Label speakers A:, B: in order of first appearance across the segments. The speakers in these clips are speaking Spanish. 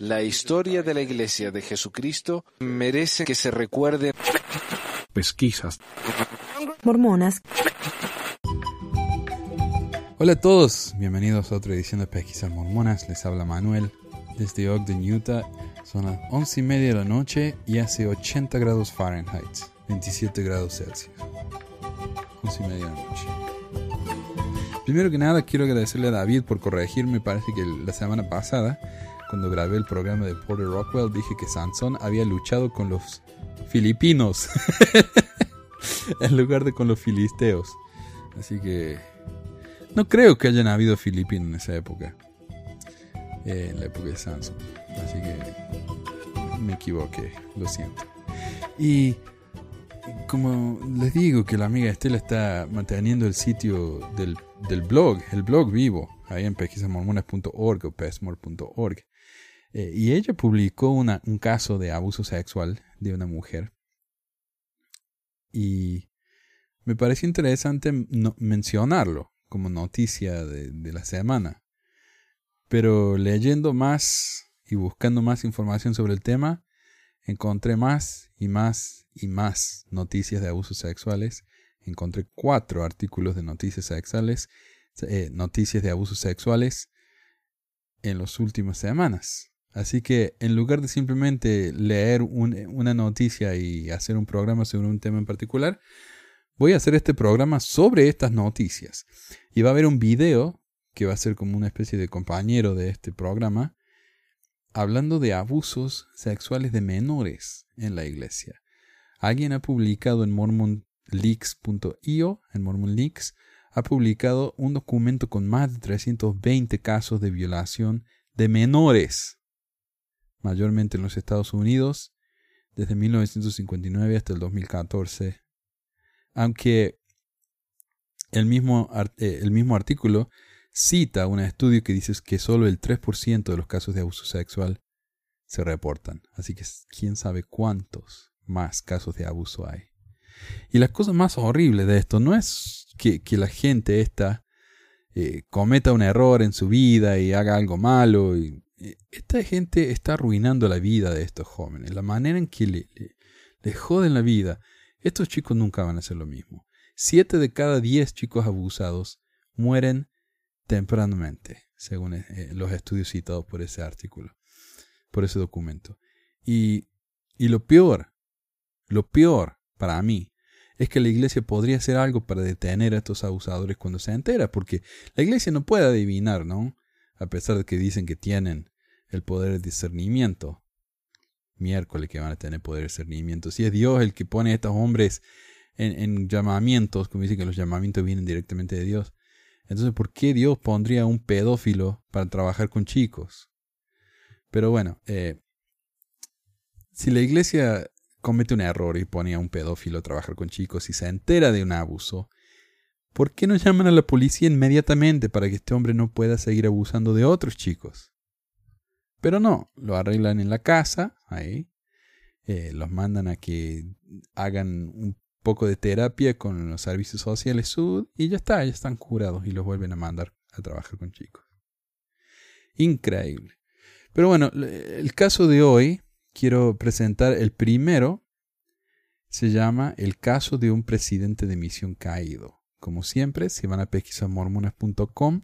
A: La historia de la Iglesia de Jesucristo merece que se recuerde.
B: Pesquisas.
C: Mormonas.
D: Hola a todos, bienvenidos a otra edición de Pesquisas Mormonas. Les habla Manuel desde Ogden, Utah. Son las once y media de la noche y hace 80 grados Fahrenheit, 27 grados Celsius. Once y media de la noche. Primero que nada, quiero agradecerle a David por corregirme. Parece que la semana pasada, cuando grabé el programa de Porter Rockwell, dije que Sansón había luchado con los filipinos en lugar de con los filisteos. Así que no creo que hayan habido filipinos en esa época. En la época de Sansón. Así que me equivoqué, lo siento. Y como les digo que la amiga Estela está manteniendo el sitio del, del blog, el blog vivo, ahí en pesquisamormonas.org o pesmore.org. Eh, y ella publicó un caso de abuso sexual de una mujer. Y me pareció interesante mencionarlo como noticia de, de la semana. Pero leyendo más y buscando más información sobre el tema, encontré más y más y más noticias de abusos sexuales. Encontré cuatro artículos de noticias sexuales, eh, noticias de abusos sexuales en las últimas semanas. Así que en lugar de simplemente leer una noticia y hacer un programa sobre un tema en particular, voy a hacer este programa sobre estas noticias. Y va a haber un video que va a ser como una especie de compañero de este programa, hablando de abusos sexuales de menores en la iglesia. Alguien ha publicado en mormonleaks.io, en mormonleaks, ha publicado un documento con más de 320 casos de violación de menores, mayormente en los Estados Unidos, desde 1959 hasta el 2014. Aunque el mismo, eh, el mismo artículo cita un estudio que dice que solo el 3% de los casos de abuso sexual se reportan. Así que quién sabe cuántos más casos de abuso hay. Y la cosa más horrible de esto no es que, la gente esta eh, cometa un error en su vida y haga algo malo. Y, esta gente está arruinando la vida de estos jóvenes. La manera en que le, le joden la vida. Estos chicos nunca van a hacer lo mismo. Siete de cada diez chicos abusados mueren tempranamente, según eh, los estudios citados por ese artículo, por ese documento. Y, y lo peor, lo peor para mí, es que la iglesia podría hacer algo para detener a estos abusadores cuando se entera, porque la iglesia no puede adivinar, ¿no? A pesar de que dicen que tienen el poder de discernimiento. Miércoles que van a tener poder de discernimiento. Si es Dios el que pone a estos hombres en, en llamamientos, como dicen que los llamamientos vienen directamente de Dios, entonces, ¿por qué Dios pondría un pedófilo para trabajar con chicos? Pero bueno, eh, si la iglesia comete un error y pone a un pedófilo a trabajar con chicos y se entera de un abuso, ¿por qué no llaman a la policía inmediatamente para que este hombre no pueda seguir abusando de otros chicos? Pero no, lo arreglan en la casa, ahí, eh, los mandan a que hagan un poco de terapia con los servicios sociales sud y ya está, ya están curados y los vuelven a mandar a trabajar con chicos. Increíble. Pero bueno, el caso de hoy quiero presentar el primero. Se llama El caso de un presidente de misión caído. Como siempre, si van a pesquisamormonas.com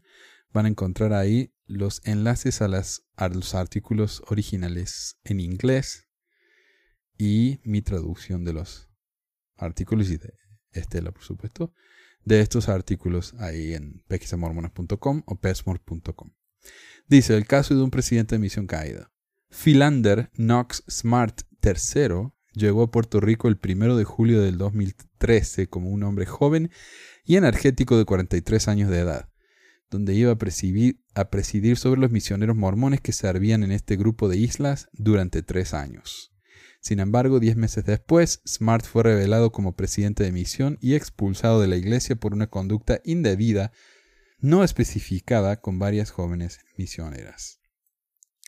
D: van a encontrar ahí los enlaces a los artículos originales en inglés y mi traducción de los artículos y de Estela, por supuesto, de estos artículos ahí en pesquisamormonas.com o pesmor.com. Dice, el caso de un presidente de misión caída. Philander Knox Smart III llegó a Puerto Rico el 1 de julio del 2013 como un hombre joven y energético de 43 años de edad, donde iba a presidir, a presidir sobre los misioneros mormones que servían en este grupo de islas durante tres años. Sin embargo, diez meses después, Smart fue revelado como presidente de misión y expulsado de la iglesia por una conducta indebida no especificada con varias jóvenes misioneras.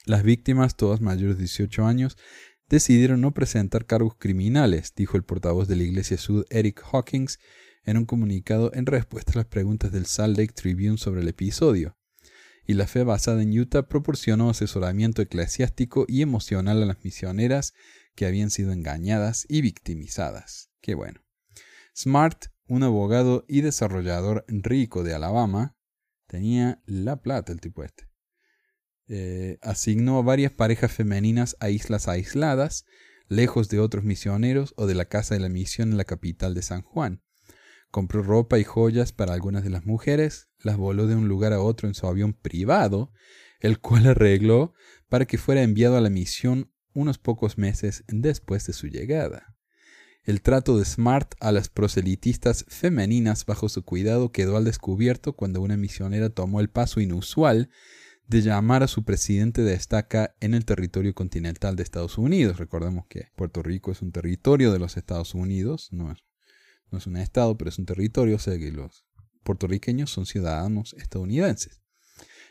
D: Las víctimas, todas mayores de 18 años, decidieron no presentar cargos criminales, dijo el portavoz de la Iglesia Sud Eric Hawkins en un comunicado en respuesta a las preguntas del Salt Lake Tribune sobre el episodio. y la fe basada en Utah proporcionó asesoramiento eclesiástico y emocional a las misioneras que habían sido engañadas y victimizadas. Qué bueno. Smart, un abogado y desarrollador rico de Alabama, tenía la plata el tipo este. Eh, asignó a varias parejas femeninas a islas aisladas, lejos de otros misioneros o de la casa de la misión en la capital de San Juan. Compró ropa y joyas para algunas de las mujeres, las voló de un lugar a otro en su avión privado, el cual arregló para que fuera enviado a la misión unos pocos meses después de su llegada. El trato de Smart a las proselitistas femeninas bajo su cuidado quedó al descubierto cuando una misionera tomó el paso inusual de llamar a su presidente de estaca en el territorio continental de Estados Unidos. Recordemos que Puerto Rico es un territorio de los Estados Unidos, no es, no es un estado, pero es un territorio, o sea que los puertorriqueños son ciudadanos estadounidenses.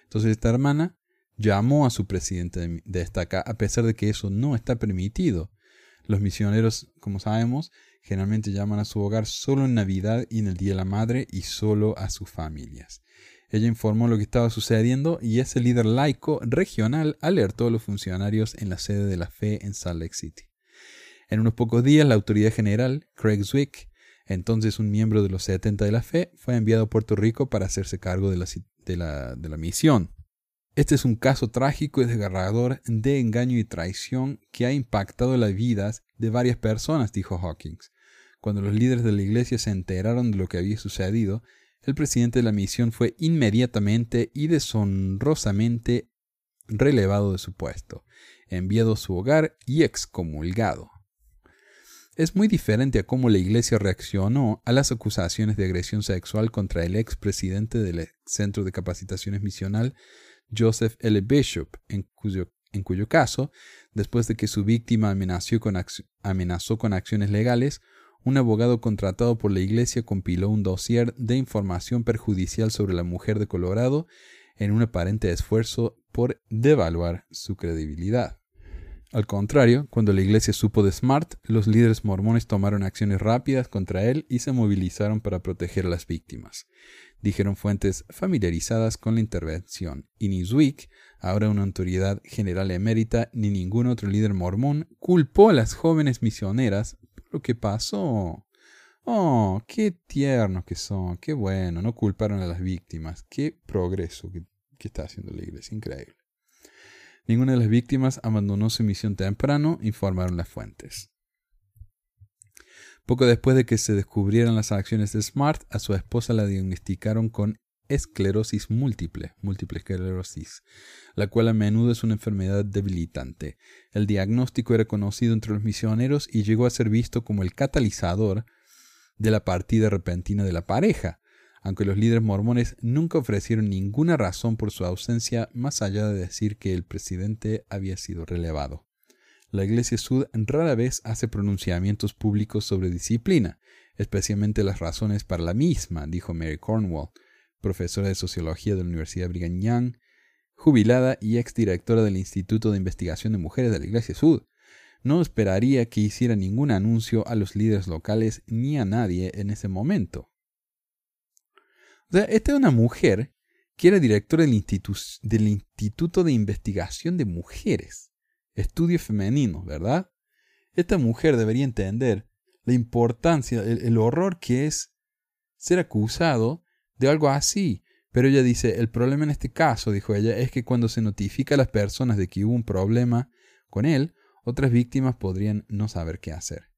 D: Entonces esta hermana llamó a su presidente de estaca a pesar de que eso no está permitido los misioneros, como sabemos, generalmente llaman a su hogar solo en Navidad y en el Día de la Madre y solo a sus familias. Ella informó lo que estaba sucediendo y ese líder laico regional alertó a los funcionarios en la sede de la fe en Salt Lake City. En unos pocos días, la autoridad general, Craig Zwick, entonces un miembro de los 70 de la fe, fue enviado a Puerto Rico para hacerse cargo de la, de la, misión. Este es un caso trágico y desgarrador de engaño y traición que ha impactado las vidas de varias personas, dijo Hawkins. Cuando los líderes de la iglesia se enteraron de lo que había sucedido, el presidente de la misión fue inmediatamente y deshonrosamente relevado de su puesto, enviado a su hogar y excomulgado. Es muy diferente a cómo la Iglesia reaccionó a las acusaciones de agresión sexual contra el expresidente del Centro de Capacitaciones Misional Joseph L. Bishop, en cuyo, caso, después de que su víctima amenazó con, amenazó con acciones legales, un abogado contratado por la Iglesia compiló un dossier de información perjudicial sobre la mujer de Colorado en un aparente esfuerzo por devaluar su credibilidad. Al contrario, cuando la iglesia supo de Smart, los líderes mormones tomaron acciones rápidas contra él y se movilizaron para proteger a las víctimas dijeron fuentes familiarizadas con la intervención, y Zwick, ahora una autoridad general emérita, ni ningún otro líder mormón culpó a las jóvenes misioneras por lo que pasó. Oh, qué tiernos que son, qué bueno, no culparon a las víctimas, qué progreso que está haciendo la iglesia, increíble. Ninguna de las víctimas abandonó su misión temprano, informaron las fuentes. Poco después de que se descubrieran las acciones de Smart, a su esposa la diagnosticaron con esclerosis múltiple, múltiple esclerosis, la cual a menudo es una enfermedad debilitante. El diagnóstico era conocido entre los misioneros y llegó a ser visto como el catalizador de la partida repentina de la pareja, aunque los líderes mormones nunca ofrecieron ninguna razón por su ausencia más allá de decir que el presidente había sido relevado. La Iglesia Sud rara vez hace pronunciamientos públicos sobre disciplina, especialmente las razones para la misma, dijo Mary Cornwall, profesora de sociología de la Universidad Brigham Young, jubilada y exdirectora del Instituto de Investigación de Mujeres de la Iglesia Sud. No esperaría que hiciera ningún anuncio a los líderes locales ni a nadie en ese momento. Esta es una mujer que era directora del, del Instituto de Investigación de Mujeres estudio femenino, ¿verdad? Esta mujer debería entender la importancia, el, horror que es ser acusado de algo así. Pero ella dice, el problema en este caso, dijo ella, es que cuando se notifica a las personas de que hubo un problema con él, otras víctimas podrían no saber qué hacer.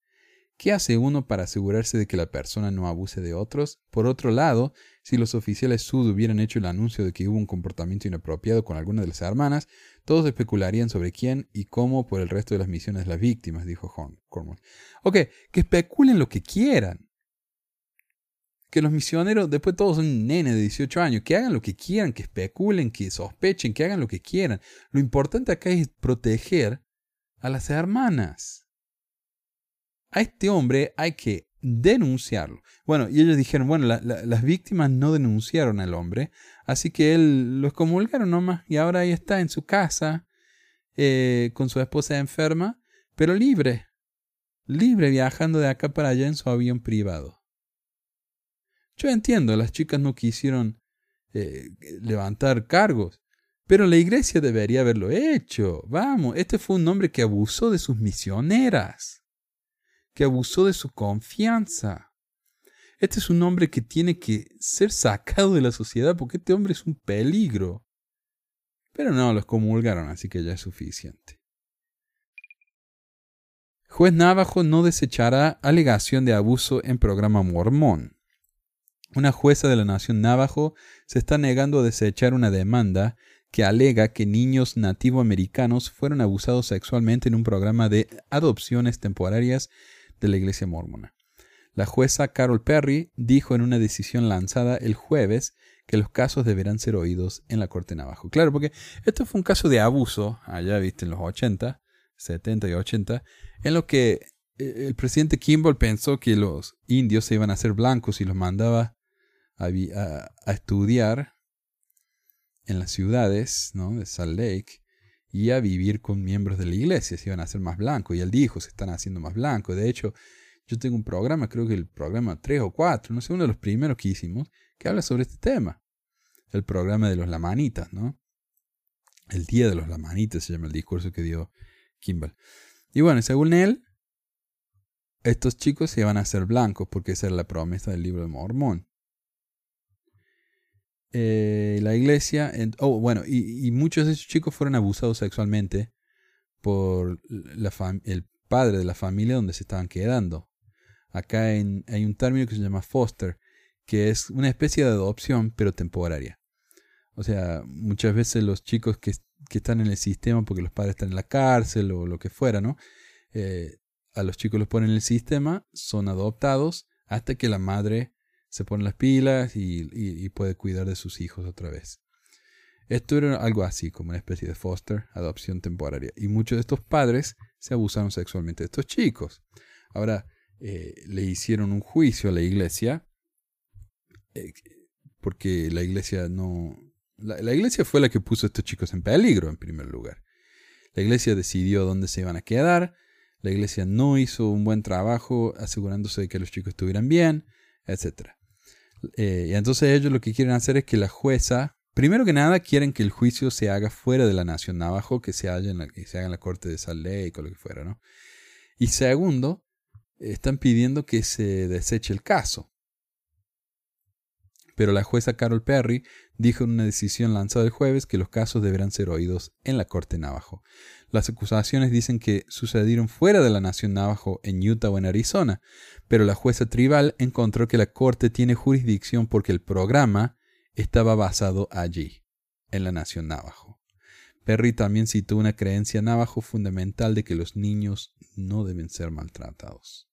D: ¿Qué hace uno para asegurarse de que la persona no abuse de otros? Por otro lado, si los oficiales Sud hubieran hecho el anuncio de que hubo un comportamiento inapropiado con alguna de las hermanas, todos especularían sobre quién y cómo por el resto de las misiones las víctimas, dijo Cornwall. Ok, que especulen lo que quieran. Que los misioneros, después todos son nenes de 18 años, que hagan lo que quieran, que especulen, que sospechen, que hagan lo que quieran. Lo importante acá es proteger a las hermanas a este hombre hay que denunciarlo. Bueno, y ellos dijeron, bueno, las víctimas no denunciaron al hombre, así que él lo excomulgaron nomás y ahora ahí está en su casa eh, con su esposa enferma, pero libre, libre viajando de acá para allá en su avión privado. Yo entiendo, las chicas no quisieron eh, levantar cargos, Pero la iglesia debería haberlo hecho. Vamos, este fue un hombre que abusó de sus misioneras, que abusó de su confianza. Este es un hombre que tiene que ser sacado de la sociedad porque este hombre es un peligro. Pero no, los comulgaron, así que ya es suficiente. Juez Navajo no desechará alegación de abuso en programa mormón. Una jueza de la nación Navajo se está negando a desechar una demanda que alega que niños nativoamericanos fueron abusados sexualmente en un programa de adopciones temporarias de la iglesia mormona. La jueza Carol Perry dijo en una decisión lanzada el jueves que los casos deberán ser oídos en la Corte Navajo. Claro, porque esto fue un caso de abuso, allá viste, en los 80, 70 y 80, en lo que eh, el presidente Kimball pensó que los indios se iban a hacer blancos y los mandaba a, estudiar en las ciudades ¿no? de Salt Lake y a vivir con miembros de la iglesia, se iban a hacer más blancos. Y él dijo, se están haciendo más blancos. De hecho, yo tengo un programa, creo que el programa 3 o 4, no sé, uno de los primeros que hicimos, que habla sobre este tema. El programa de los lamanitas, ¿no? El día de los lamanitas se llama el discurso que dio Kimball. Y bueno, según él, estos chicos se iban a hacer blancos porque esa era la promesa del libro de Mormón. Eh, la iglesia, oh, bueno, y, muchos de esos chicos fueron abusados sexualmente por el padre de la familia donde se estaban quedando. Acá hay un término que se llama foster, que es una especie de adopción, pero temporaria. O sea, muchas veces los chicos que, que están en el sistema porque los padres están en la cárcel o lo que fuera, ¿no? Eh, a los chicos los ponen en el sistema, son adoptados hasta que la madre se pone las pilas y, puede cuidar de sus hijos otra vez. Esto era algo así, como una especie de foster, adopción temporaria. Y muchos de estos padres se abusaron sexualmente de estos chicos. Ahora, eh, le hicieron un juicio a la iglesia, eh, porque la iglesia no... la, iglesia fue la que puso a estos chicos en peligro, en primer lugar. La iglesia decidió dónde se iban a quedar, la iglesia no hizo un buen trabajo asegurándose de que los chicos estuvieran bien, etc. Eh, y entonces ellos lo que quieren hacer es que la jueza, primero que nada, quieren que el juicio se haga fuera de la nación Navajo, que se, haga en la, que se haga en la corte de Salt Lake o lo que fuera, ¿no? Y segundo, están pidiendo que se deseche el caso. Pero la jueza Carol Perry dijo en una decisión lanzada el jueves que los casos deberán ser oídos en la corte Navajo. Las acusaciones dicen que sucedieron fuera de la nación Navajo en Utah o en Arizona, pero la jueza tribal encontró que la corte tiene jurisdicción porque el programa estaba basado allí, en la nación Navajo. Perry también citó una creencia navajo fundamental de que los niños no deben ser maltratados.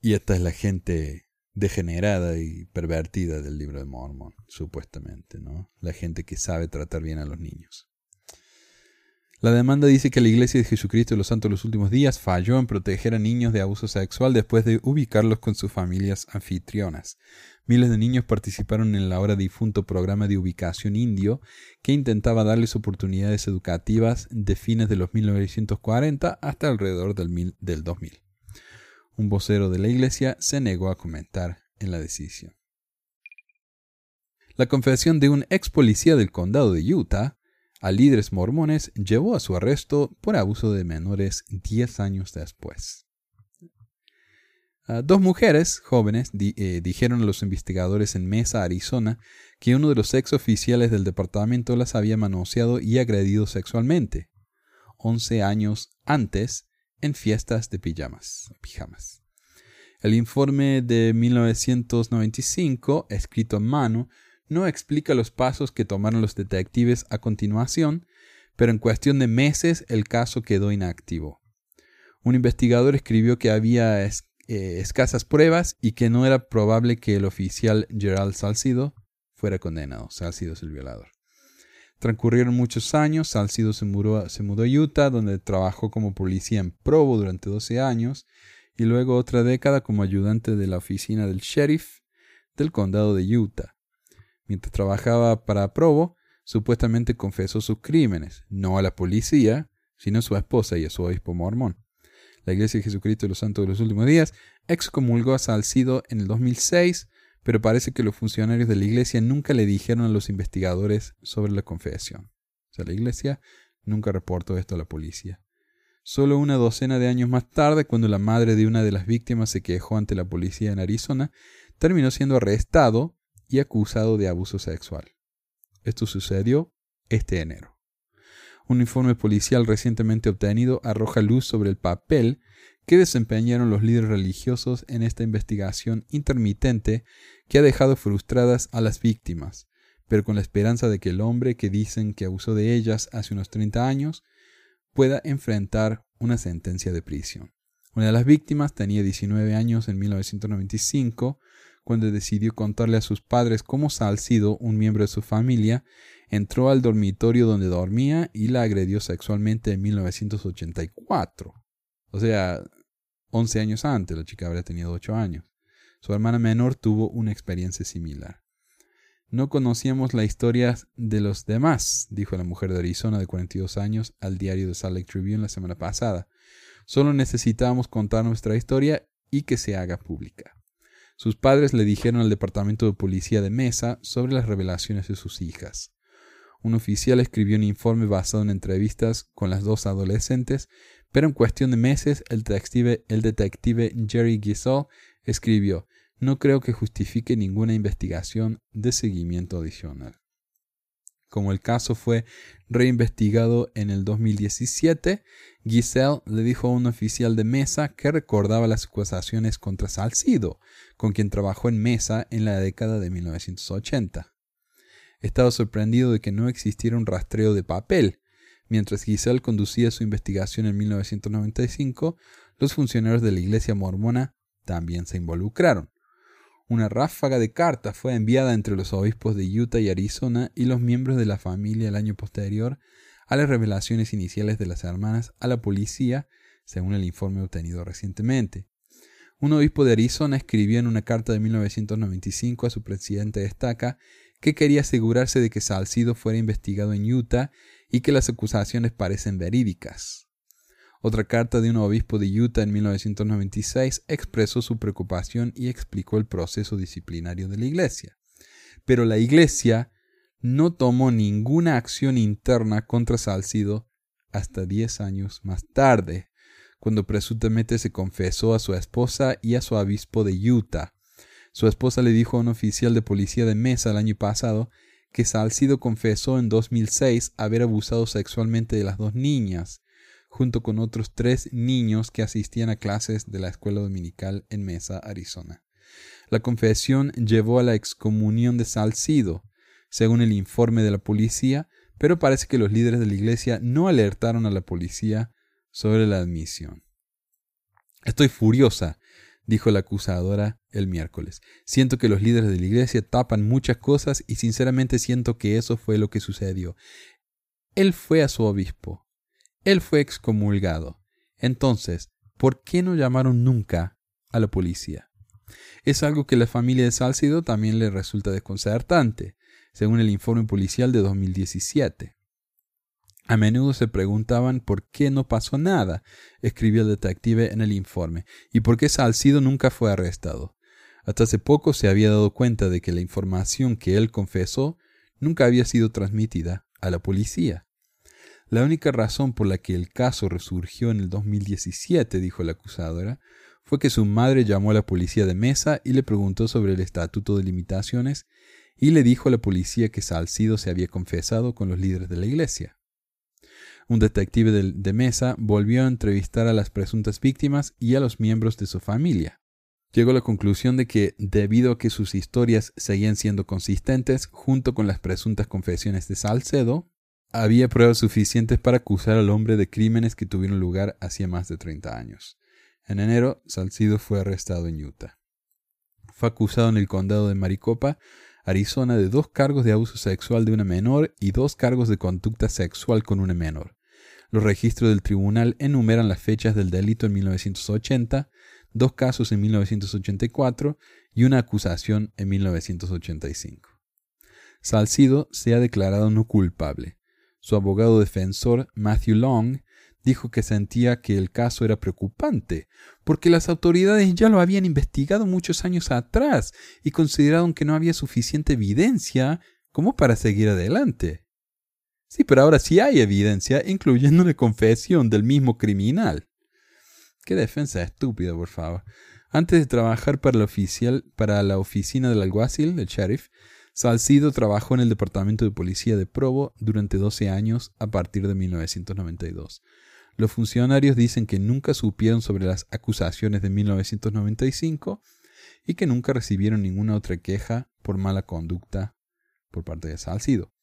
D: Y esta es la gente degenerada y pervertida del libro de Mormon, supuestamente, ¿no? La gente que sabe tratar bien a los niños. La demanda dice que la Iglesia de Jesucristo de los Santos de los Últimos Días falló en proteger a niños de abuso sexual después de ubicarlos con sus familias anfitrionas. Miles de niños participaron en el ahora difunto programa de ubicación indio que intentaba darles oportunidades educativas de fines de los 1940 hasta alrededor del, del 2000. Un vocero de la Iglesia se negó a comentar en la decisión. La confesión de un ex policía del condado de Utah a líderes mormones llevó a su arresto por abuso de menores diez años después. Ah, dos mujeres jóvenes eh, dijeron a los investigadores en Mesa, Arizona, que uno de los ex oficiales del departamento las había manoseado y agredido sexualmente, once años antes, en fiestas de pijamas. pijamas. El informe de 1995, escrito en mano, no explica los pasos que tomaron los detectives a continuación, pero en cuestión de meses el caso quedó inactivo. Un investigador escribió que había eh, escasas pruebas y que no era probable que el oficial Gerald Salcido fuera condenado. Salcido es el violador. Transcurrieron muchos años, Salcido se mudó, se mudó a Utah, donde trabajó como policía en Provo durante 12 años, y luego otra década como ayudante de la oficina del sheriff del condado de Utah. Mientras trabajaba para Provo, supuestamente confesó sus crímenes, no a la policía, sino a su esposa y a su obispo mormón. La Iglesia de Jesucristo de los Santos de los Últimos Días excomulgó a Salcido en el 2006, pero parece que los funcionarios de la Iglesia nunca le dijeron a los investigadores sobre la confesión. O sea, la iglesia nunca reportó esto a la policía. Solo una docena de años más tarde, cuando la madre de una de las víctimas se quejó ante la policía en Arizona, terminó siendo arrestado y acusado de abuso sexual. Esto sucedió este enero. Un informe policial recientemente obtenido arroja luz sobre el papel que desempeñaron los líderes religiosos en esta investigación intermitente que ha dejado frustradas a las víctimas, pero con la esperanza de que el hombre que dicen que abusó de ellas hace unos 30 años pueda enfrentar una sentencia de prisión. Una de las víctimas tenía 19 años en 1995 cuando decidió contarle a sus padres cómo Salcido, un miembro de su familia, entró al dormitorio donde dormía y la agredió sexualmente en 1984. O sea, 11 años antes, la chica habría tenido 8 años. Su hermana menor tuvo una experiencia similar. No conocíamos la historia de los demás, dijo la mujer de Arizona de 42 años al diario de Salt Lake Tribune la semana pasada. Solo necesitábamos contar nuestra historia y que se haga pública. Sus padres le dijeron al departamento de policía de Mesa sobre las revelaciones de sus hijas. Un oficial escribió un informe basado en entrevistas con las dos adolescentes, pero en cuestión de meses el detective, el detective Jerry Giselle escribió no creo que justifique ninguna investigación de seguimiento adicional. Como el caso fue reinvestigado en el 2017, Giselle le dijo a un oficial de Mesa que recordaba las acusaciones contra Salcido, con quien trabajó en Mesa en la década de 1980. Estaba sorprendido de que no existiera un rastreo de papel. Mientras Giselle conducía su investigación en 1995, los funcionarios de la iglesia mormona también se involucraron. Una ráfaga de cartas fue enviada entre los obispos de Utah y Arizona y los miembros de la familia el año posterior a las revelaciones iniciales de las hermanas a la policía, según el informe obtenido recientemente. Un obispo de Arizona escribió en una carta de 1995 a su presidente de estaca que quería asegurarse de que Salcido fuera investigado en Utah y que las acusaciones parecen verídicas. Otra carta de un obispo de Utah en 1996 expresó su preocupación y explicó el proceso disciplinario de la iglesia. Pero la iglesia no tomó ninguna acción interna contra Salcido hasta diez años más tarde, cuando presuntamente se confesó a su esposa y a su obispo de Utah. Su esposa le dijo a un oficial de policía de Mesa el año pasado que Salcido confesó en 2006 haber abusado sexualmente de las dos niñas junto con otros tres niños que asistían a clases de la escuela dominical en Mesa, Arizona. La confesión llevó a la excomunión de Salcido, según el informe de la policía, pero parece que los líderes de la iglesia no alertaron a la policía sobre la admisión. Estoy furiosa, dijo la acusadora el miércoles. Siento que los líderes de la iglesia tapan muchas cosas y sinceramente siento que eso fue lo que sucedió. Él fue a su obispo, él fue excomulgado. Entonces, ¿por qué no llamaron nunca a la policía? Es algo que la familia de Salcido también le resulta desconcertante, según el informe policial de 2017. A menudo se preguntaban por qué no pasó nada, escribió el detective en el informe, y por qué Salcido nunca fue arrestado. Hasta hace poco se había dado cuenta de que la información que él confesó nunca había sido transmitida a la policía. La única razón por la que el caso resurgió en el 2017, dijo la acusadora, fue que su madre llamó a la policía de mesa y le preguntó sobre el estatuto de limitaciones y le dijo a la policía que Salcido se había confesado con los líderes de la iglesia. Un detective de, de, mesa volvió a entrevistar a las presuntas víctimas y a los miembros de su familia. Llegó a la conclusión de que, debido a que sus historias seguían siendo consistentes junto con las presuntas confesiones de Salcedo, había pruebas suficientes para acusar al hombre de crímenes que tuvieron lugar hacía más de 30 años. En enero, Salcido fue arrestado en Utah. Fue acusado en el condado de Maricopa, Arizona, de dos cargos de abuso sexual de una menor y dos cargos de conducta sexual con una menor. Los registros del tribunal enumeran las fechas del delito en 1980, dos casos en 1984 y una acusación en 1985. Salcido se ha declarado no culpable. Su abogado defensor, Matthew Long, dijo que sentía que el caso era preocupante, porque las autoridades ya lo habían investigado muchos años atrás y consideraron que no había suficiente evidencia como para seguir adelante. Sí, pero ahora sí hay evidencia, incluyendo la confesión del mismo criminal. Qué defensa estúpida, por favor. Antes de trabajar para la, oficial, para la oficina del alguacil, del sheriff, Salcido trabajó en el Departamento de Policía de Provo durante 12 años a partir de 1992. Los funcionarios dicen que nunca supieron sobre las acusaciones de 1995 y que nunca recibieron ninguna otra queja por mala conducta por parte de Salcido.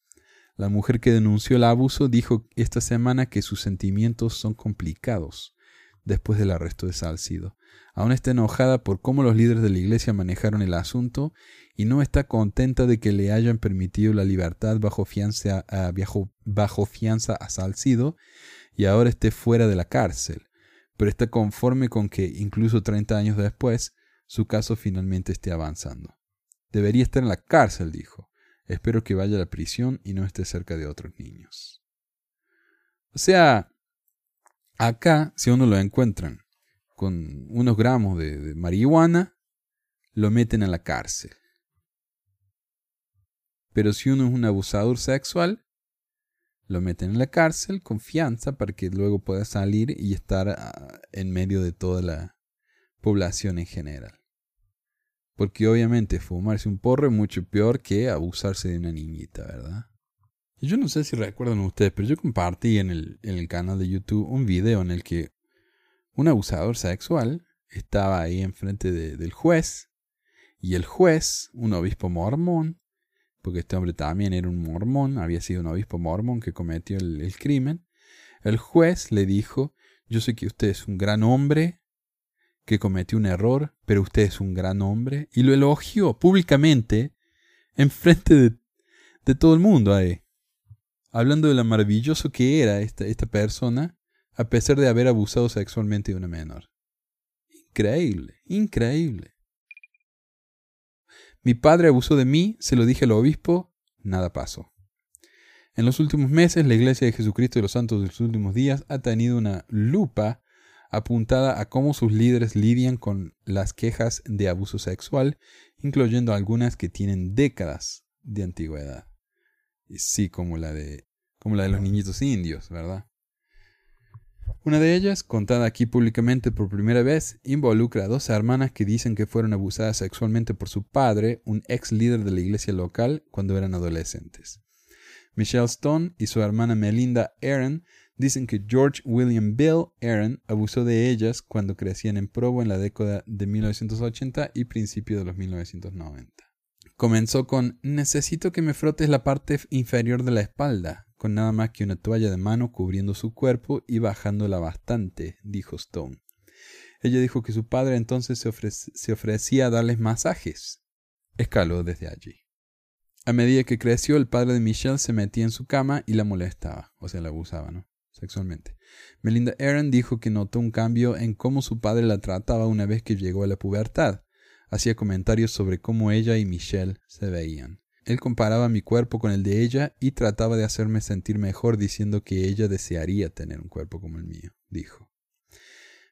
D: La mujer que denunció el abuso dijo esta semana que sus sentimientos son complicados después del arresto de Salcido. Aún está enojada por cómo los líderes de la iglesia manejaron el asunto y no está contenta de que le hayan permitido la libertad bajo fianza a, bajo fianza a Salcido y ahora esté fuera de la cárcel, pero está conforme con que, incluso 30 años después, su caso finalmente esté avanzando. Debería estar en la cárcel, dijo. Espero que vaya a la prisión y no esté cerca de otros niños. O sea, acá, si uno lo encuentran con unos gramos de, marihuana, lo meten a la cárcel. Pero si uno es un abusador sexual, lo meten en la cárcel, confianza, para que luego pueda salir y estar ah, en medio de toda la población en general. Porque obviamente fumarse un porro es mucho peor que abusarse de una niñita, ¿verdad? Yo no sé si recuerdan ustedes, pero yo compartí en el, en el canal de YouTube un video en el que un abusador sexual estaba ahí enfrente del juez y el juez, un obispo mormón, porque este hombre también era un mormón, había sido un obispo mormón que cometió el, crimen, el juez le dijo, yo sé que usted es un gran hombre, que cometió un error, pero usted es un gran hombre, y lo elogió públicamente en frente de, de todo el mundo ahí, hablando de lo maravilloso que era esta, esta persona, a pesar de haber abusado sexualmente de una menor. Increíble, increíble. Mi padre abusó de mí, se lo dije al obispo, nada pasó. En los últimos meses, la Iglesia de Jesucristo de los Santos de los Últimos Días ha tenido una lupa apuntada a cómo sus líderes lidian con las quejas de abuso sexual, incluyendo algunas que tienen décadas de antigüedad. Sí, como la de, como la de los niñitos indios, ¿verdad? Una de ellas, contada aquí públicamente por primera vez, involucra a dos hermanas que dicen que fueron abusadas sexualmente por su padre, un ex líder de la iglesia local, cuando eran adolescentes. Michelle Stone y su hermana Melinda Aaron dicen que George William Bill Aaron abusó de ellas cuando crecían en Provo en la década de 1980 y principio de los 1990. Comenzó con Necesito que me frotes la parte inferior de la espalda con nada más que una toalla de mano cubriendo su cuerpo y bajándola bastante, dijo Stone. Ella dijo que su padre entonces se, ofrecía a darles masajes. Escaló desde allí. A medida que creció, el padre de Michelle se metía en su cama y la molestaba, o sea, la abusaba, ¿no? Sexualmente. Melinda Aaron dijo que notó un cambio en cómo su padre la trataba una vez que llegó a la pubertad. Hacía comentarios sobre cómo ella y Michelle se veían. Él comparaba mi cuerpo con el de ella y trataba de hacerme sentir mejor diciendo que ella desearía tener un cuerpo como el mío, dijo.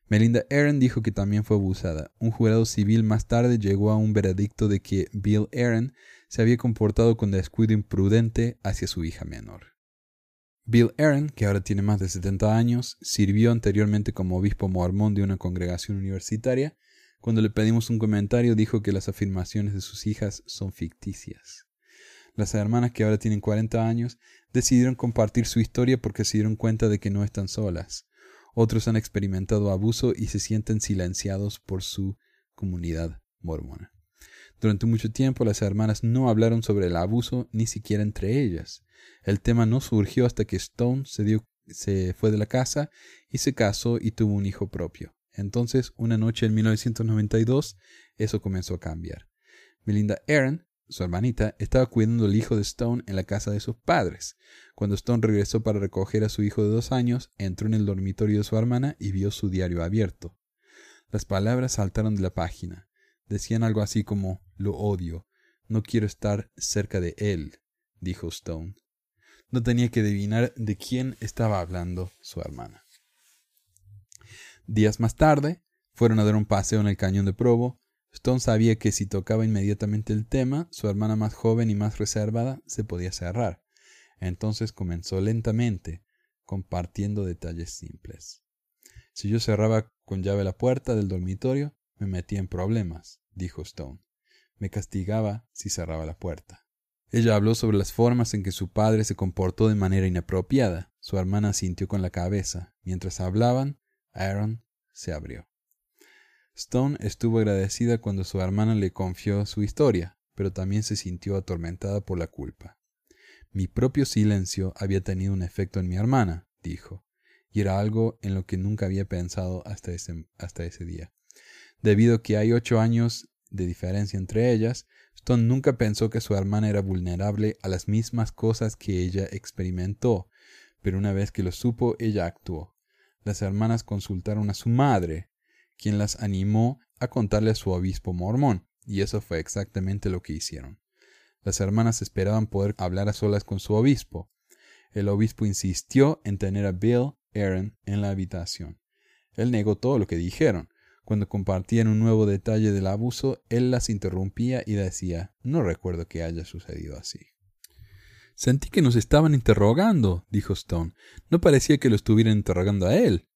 D: Melinda Aaron dijo que también fue abusada. Un jurado civil más tarde llegó a un veredicto de que Bill Aaron se había comportado con descuido imprudente hacia su hija menor. Bill Aaron, que ahora tiene más de 70 años, sirvió anteriormente como obispo mormón de una congregación universitaria. Cuando le pedimos un comentario dijo que las afirmaciones de sus hijas son ficticias. Las hermanas que ahora tienen 40 años decidieron compartir su historia porque se dieron cuenta de que no están solas. Otros han experimentado abuso y se sienten silenciados por su comunidad mormona. Durante mucho tiempo las hermanas no hablaron sobre el abuso ni siquiera entre ellas. El tema no surgió hasta que Stone se, fue de la casa y se casó y tuvo un hijo propio. Entonces, una noche en 1992, eso comenzó a cambiar. Melinda Aaron su hermanita, estaba cuidando al hijo de Stone en la casa de sus padres. Cuando Stone regresó para recoger a su hijo de dos años, entró en el dormitorio de su hermana y vio su diario abierto. Las palabras saltaron de la página. Decían algo así como lo odio. No quiero estar cerca de él, dijo Stone. No tenía que adivinar de quién estaba hablando su hermana. Días más tarde, fueron a dar un paseo en el cañón de Provo Stone sabía que si tocaba inmediatamente el tema, su hermana más joven y más reservada se podía cerrar. Entonces comenzó lentamente, compartiendo detalles simples. Si yo cerraba con llave la puerta del dormitorio, me metía en problemas, dijo Stone. Me castigaba si cerraba la puerta. Ella habló sobre las formas en que su padre se comportó de manera inapropiada. Su hermana sintió con la cabeza. Mientras hablaban, Aaron se abrió. Stone estuvo agradecida cuando su hermana le confió su historia, pero también se sintió atormentada por la culpa. Mi propio silencio había tenido un efecto en mi hermana, dijo, y era algo en lo que nunca había pensado hasta ese, hasta ese día. Debido a que hay ocho años de diferencia entre ellas, Stone nunca pensó que su hermana era vulnerable a las mismas cosas que ella experimentó, pero una vez que lo supo, ella actuó. Las hermanas consultaron a su madre, quien las animó a contarle a su obispo mormón, y eso fue exactamente lo que hicieron. Las hermanas esperaban poder hablar a solas con su obispo. El obispo insistió en tener a Bill Aaron en la habitación. Él negó todo lo que dijeron. Cuando compartían un nuevo detalle del abuso, él las interrumpía y decía No recuerdo que haya sucedido así. Sentí que nos estaban interrogando, dijo Stone. No parecía que lo estuvieran interrogando a él.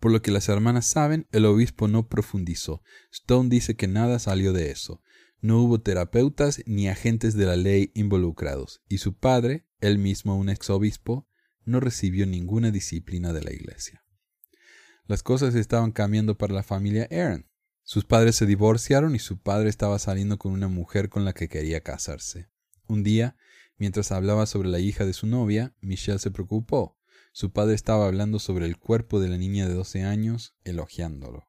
D: Por lo que las hermanas saben, el obispo no profundizó. Stone dice que nada salió de eso. No hubo terapeutas ni agentes de la ley involucrados, y su padre, él mismo un exobispo, no recibió ninguna disciplina de la iglesia. Las cosas estaban cambiando para la familia Aaron. Sus padres se divorciaron y su padre estaba saliendo con una mujer con la que quería casarse. Un día, mientras hablaba sobre la hija de su novia, Michelle se preocupó. Su padre estaba hablando sobre el cuerpo de la niña de doce años, elogiándolo.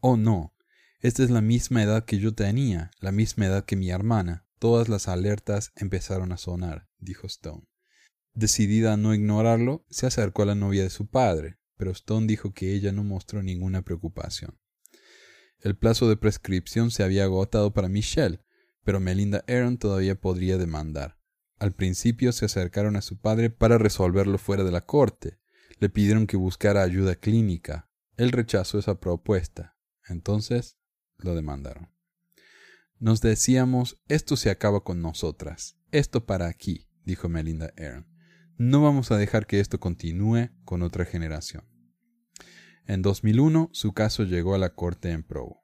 D: Oh no, esta es la misma edad que yo tenía, la misma edad que mi hermana. Todas las alertas empezaron a sonar, dijo Stone. Decidida a no ignorarlo, se acercó a la novia de su padre, pero Stone dijo que ella no mostró ninguna preocupación. El plazo de prescripción se había agotado para Michelle, pero Melinda Aaron todavía podría demandar. Al principio se acercaron a su padre para resolverlo fuera de la corte. Le pidieron que buscara ayuda clínica. Él rechazó esa propuesta. Entonces lo demandaron. Nos decíamos, esto se acaba con nosotras, esto para aquí, dijo Melinda Aaron. No vamos a dejar que esto continúe con otra generación. En 2001, su caso llegó a la corte en Provo.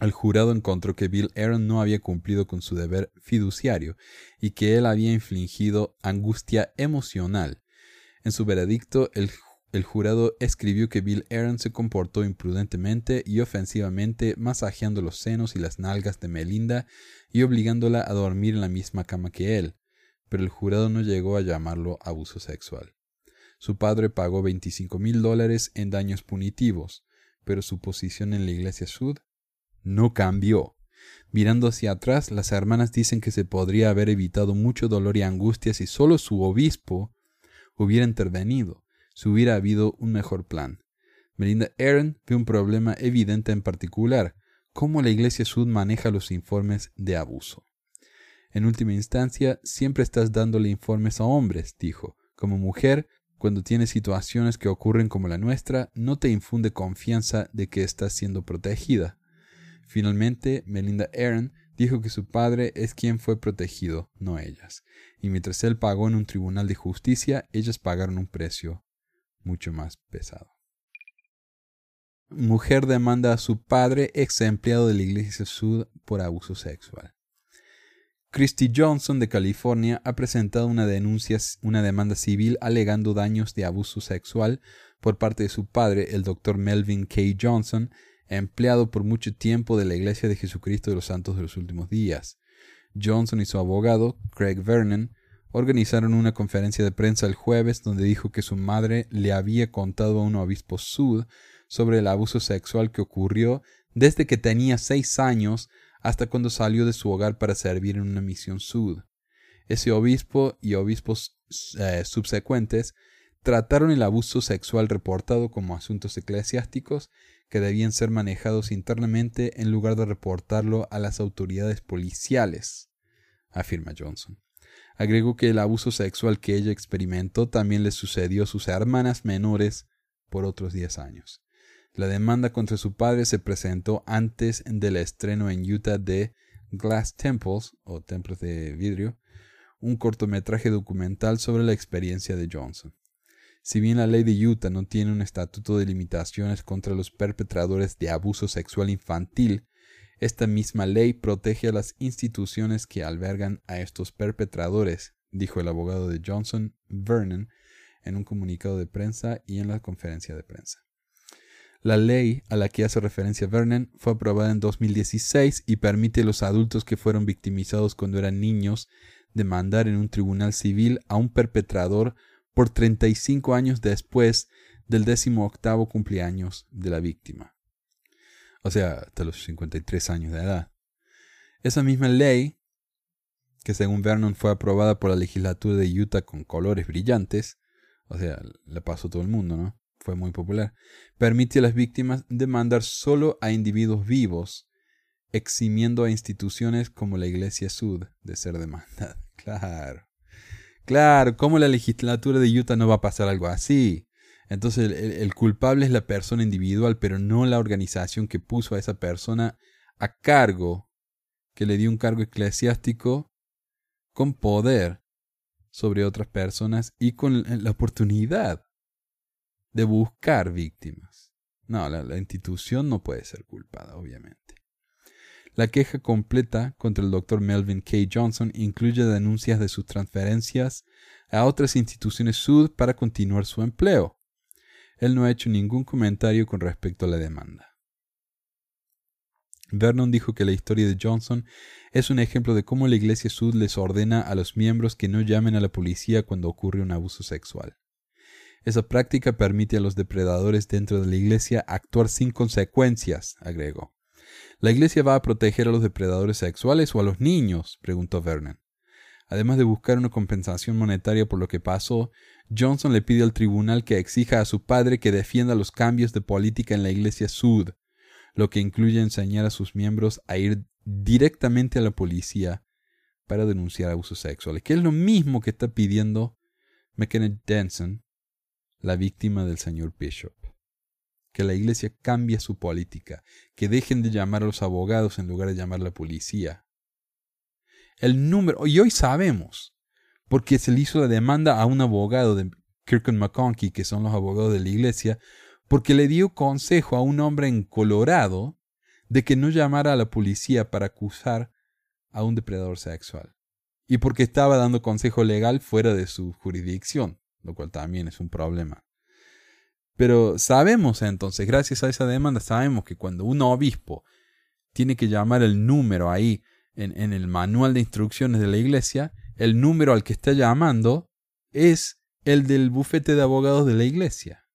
D: El jurado encontró que Bill Aaron no había cumplido con su deber fiduciario y que él había infligido angustia emocional. En su veredicto, el el jurado escribió que Bill Aaron se comportó imprudentemente y ofensivamente masajeando los senos y las nalgas de Melinda y obligándola a dormir en la misma cama que él, pero el jurado no llegó a llamarlo abuso sexual. Su padre pagó 25 mil dólares en daños punitivos, pero su posición en la iglesia sud no cambió. Mirando hacia atrás, las hermanas dicen que se podría haber evitado mucho dolor y angustia si solo su obispo hubiera intervenido si hubiera habido un mejor plan. Melinda Aaron ve un problema evidente en particular, cómo la Iglesia Sud maneja los informes de abuso. En última instancia, siempre estás dándole informes a hombres, dijo. Como mujer, cuando tienes situaciones que ocurren como la nuestra, no te infunde confianza de que estás siendo protegida. Finalmente, Melinda Aaron dijo que su padre es quien fue protegido, no ellas. Y mientras él pagó en un tribunal de justicia, ellas pagaron un precio mucho más pesado. Mujer demanda a su padre, ex empleado de la Iglesia Sud, por abuso sexual. Christy Johnson de California ha presentado una denuncia, una demanda civil alegando daños de abuso sexual por parte de su padre, el Dr. Melvin K. Johnson, empleado por mucho tiempo de la Iglesia de Jesucristo de los Santos de los Últimos Días. Johnson y su abogado, Craig Vernon, organizaron una conferencia de prensa el jueves donde dijo que su madre le había contado a un obispo sud sobre el abuso sexual que ocurrió desde que tenía seis años hasta cuando salió de su hogar para servir en una misión sud. Ese obispo y obispos eh, subsecuentes trataron el abuso sexual reportado como asuntos eclesiásticos que debían ser manejados internamente en lugar de reportarlo a las autoridades policiales, afirma Johnson. Agregó que el abuso sexual que ella experimentó también le sucedió a sus hermanas menores por otros 10 años. La demanda contra su padre se presentó antes del estreno en Utah de Glass Temples, o templos de vidrio, un cortometraje documental sobre la experiencia de Johnson. Si bien la ley de Utah no tiene un estatuto de limitaciones contra los perpetradores de abuso sexual infantil, esta misma ley protege a las instituciones que albergan a estos perpetradores, dijo el abogado de Johnson, Vernon, en un comunicado de prensa y en la conferencia de prensa. La ley a la que hace referencia Vernon fue aprobada en 2016 y permite a los adultos que fueron victimizados cuando eran niños demandar en un tribunal civil a un perpetrador por 35 años después del décimo octavo cumpleaños de la víctima. O sea, hasta los 53 años de edad. Esa misma ley, que según Vernon fue aprobada por la legislatura de Utah con colores brillantes, o sea, le pasó todo el mundo, ¿no? Fue muy popular. Permite a las víctimas demandar solo a individuos vivos, eximiendo a instituciones como la Iglesia Sud de ser demandadas. Claro. Claro, ¿cómo la legislatura de Utah no va a pasar algo así? Entonces el, culpable es la persona individual, pero no la organización que puso a esa persona a cargo, que le dio un cargo eclesiástico con poder sobre otras personas y con la oportunidad de buscar víctimas. No, la, institución no puede ser culpada, obviamente. La queja completa contra el Dr. Melvin K. Johnson incluye denuncias de sus transferencias a otras instituciones Sud para continuar su empleo. Él no ha hecho ningún comentario con respecto a la demanda. Vernon dijo que la historia de Johnson es un ejemplo de cómo la Iglesia Sud les ordena a los miembros que no llamen a la policía cuando ocurre un abuso sexual. Esa práctica permite a los depredadores dentro de la Iglesia actuar sin consecuencias, agregó. ¿La Iglesia va a proteger a los depredadores sexuales o a los niños? preguntó Vernon. Además de buscar una compensación monetaria por lo que pasó, Johnson le pide al tribunal que exija a su padre que defienda los cambios de política en la Iglesia Sud, lo que incluye enseñar a sus miembros a ir directamente a la policía para denunciar abusos sexuales, que es lo mismo que está pidiendo McKenna Denson, la víctima del señor Bishop. Que la iglesia cambie su política, que dejen de llamar a los abogados en lugar de llamar a la policía. El número, y hoy sabemos, porque se le hizo la demanda a un abogado de Kirkland McConkie, que son los abogados de la iglesia, porque le dio consejo a un hombre en Colorado de que no llamara a la policía para acusar a un depredador sexual. Y porque estaba dando consejo legal fuera de su jurisdicción, lo cual también es un problema. Pero sabemos entonces, gracias a esa demanda, sabemos que cuando un obispo tiene que llamar el número ahí en, el manual de instrucciones de la iglesia, el número al que está llamando es el del bufete de abogados de la iglesia.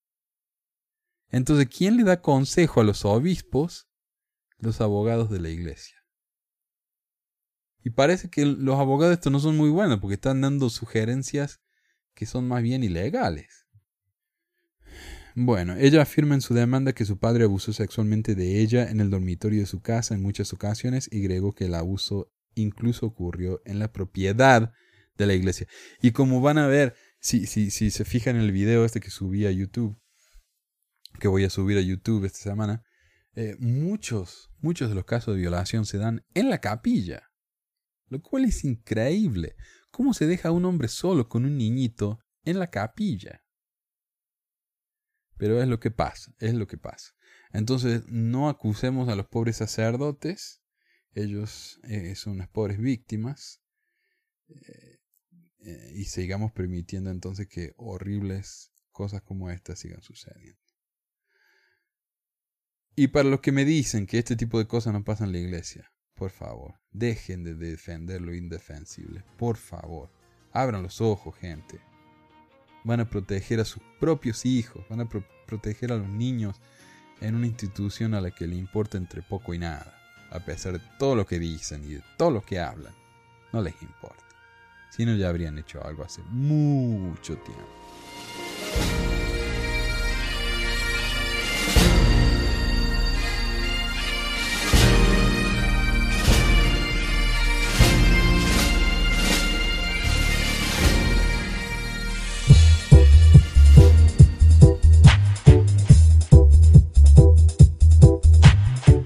D: Entonces, ¿quién le da consejo a los obispos? Los abogados de la iglesia. Y parece que los abogados estos no son muy buenos porque están dando sugerencias que son más bien ilegales. Bueno, ella afirma en su demanda que su padre abusó sexualmente de ella en el dormitorio de su casa en muchas ocasiones y agregó que el abuso incluso ocurrió en la propiedad de la iglesia. Y como van a ver, si, si, si se fijan en el video este que subí a YouTube, que voy a subir a YouTube esta semana, eh, muchos, muchos de los casos de violación se dan en la capilla. Lo cual es increíble. ¿Cómo se deja a un hombre solo con un niñito en la capilla? Pero es lo que pasa, es lo que pasa. Entonces, no acusemos a los pobres sacerdotes. Ellos eh, son las pobres víctimas. Eh, y sigamos permitiendo entonces que horribles cosas como estas sigan sucediendo. Y para los que me dicen que este tipo de cosas no pasan en la iglesia, por favor, dejen de defender lo indefensible. Por favor, abran los ojos, gente. Van a proteger a sus propios hijos, van a proteger a los niños en una institución a la que le importa entre poco y nada, a pesar de todo lo que dicen y de todo lo que hablan. No les importa. Si no, ya habrían hecho algo hace mucho tiempo.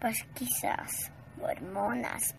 E: Pues quizás hormonas.